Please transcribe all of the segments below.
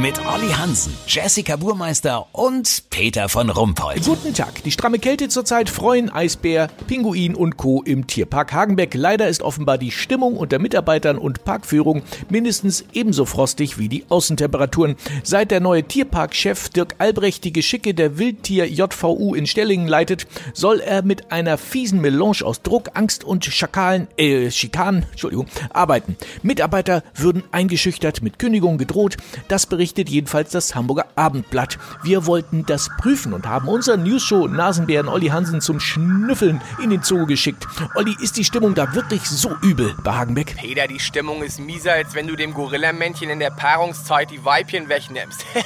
Mit Olli Hansen, Jessica Burmeister und Peter von Rumpold. Guten Tag. Die stramme Kälte zurzeit freuen Eisbär, Pinguin und Co. im Tierpark Hagenbeck. Leider ist offenbar die Stimmung unter Mitarbeitern und Parkführung mindestens ebenso frostig wie die Außentemperaturen. Seit der neue Tierparkchef Dirk Albrecht die Geschicke der Wildtier JVU in Stellingen leitet, soll er mit einer fiesen Melange aus Druck, Angst und Schakalen, äh, Schikanen, Entschuldigung, arbeiten. Mitarbeiter würden eingeschüchtert, mit Kündigung gedroht. Das berichtet jedenfalls das Hamburger Abendblatt. Wir wollten das prüfen und haben unseren Newsshow Nasenbären Olli Hansen zum Schnüffeln in den Zoo geschickt. Olli, ist die Stimmung da wirklich so übel bei Hagenbeck? Peter, die Stimmung ist mieser, als wenn du dem Gorillamännchen in der Paarungszeit die Weibchen wegnimmst.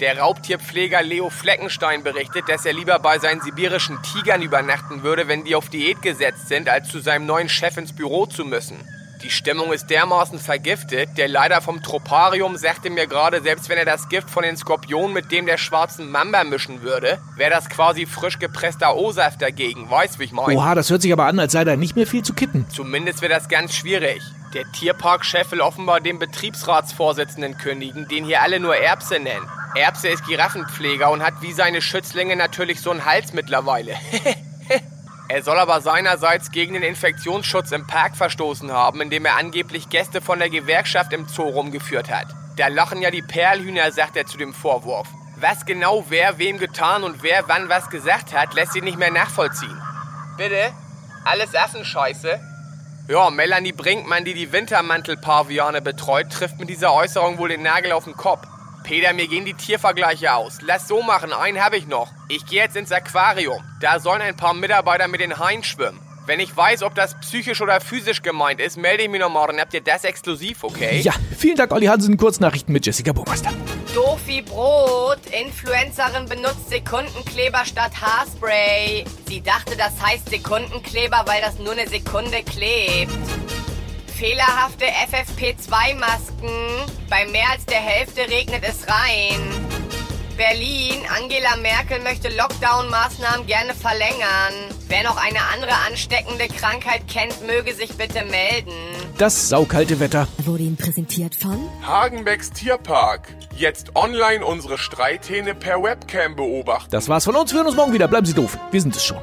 Der Raubtierpfleger Leo Fleckenstein berichtet, dass er lieber bei seinen sibirischen Tigern übernachten würde, wenn die auf Diät gesetzt sind, als zu seinem neuen Chef ins Büro zu müssen. Die Stimmung ist dermaßen vergiftet. Der Leiter vom Troparium sagte mir gerade, selbst wenn er das Gift von den Skorpionen mit dem der schwarzen Mamba mischen würde, wäre das quasi frisch gepresster O-Saft dagegen. Weißt, wie ich meine? Oha, das hört sich aber an, als sei da nicht mehr viel zu kitten. Zumindest wäre das ganz schwierig. Der Tierparkchef will offenbar den Betriebsratsvorsitzenden kündigen, den hier alle nur Erbse nennen. Erbse ist Giraffenpfleger und hat wie seine Schützlinge natürlich so einen Hals mittlerweile. Er soll aber seinerseits gegen den Infektionsschutz im Park verstoßen haben, indem er angeblich Gäste von der Gewerkschaft im Zoo rumgeführt hat. Da lachen ja die Perlhühner, sagt er zu dem Vorwurf. Was genau wer wem getan und wer wann was gesagt hat, lässt sich nicht mehr nachvollziehen. Bitte? Alles Affenscheiße? Ja, Melanie Brinkmann, die die Wintermantelpaviane betreut, trifft mit dieser Äußerung wohl den Nagel auf den Kopf. Peter, mir gehen die Tiervergleiche aus. Lass so machen, einen habe ich noch. Ich gehe jetzt ins Aquarium. Da sollen ein paar Mitarbeiter mit den Haien schwimmen. Wenn ich weiß, ob das psychisch oder physisch gemeint ist, melde ich mich noch morgen. Habt ihr das exklusiv, okay? Ja, vielen Dank, Olli Hansen. Kurznachrichten mit Jessica Burmeister. Doof wie Brot. Influencerin benutzt Sekundenkleber statt Haarspray. Sie dachte, das heißt Sekundenkleber, weil das nur eine Sekunde klebt. Fehlerhafte FFP2-Masken. Bei mehr als der Hälfte regnet es rein. Berlin, Angela Merkel möchte Lockdown-Maßnahmen gerne verlängern. Wer noch eine andere ansteckende Krankheit kennt, möge sich bitte melden. Das saukalte Wetter. Wurde Ihnen präsentiert von Hagenbecks Tierpark. Jetzt online unsere Streithähne per Webcam beobachten. Das war's von uns. Wir hören uns morgen wieder. Bleiben Sie doof. Wir sind es schon.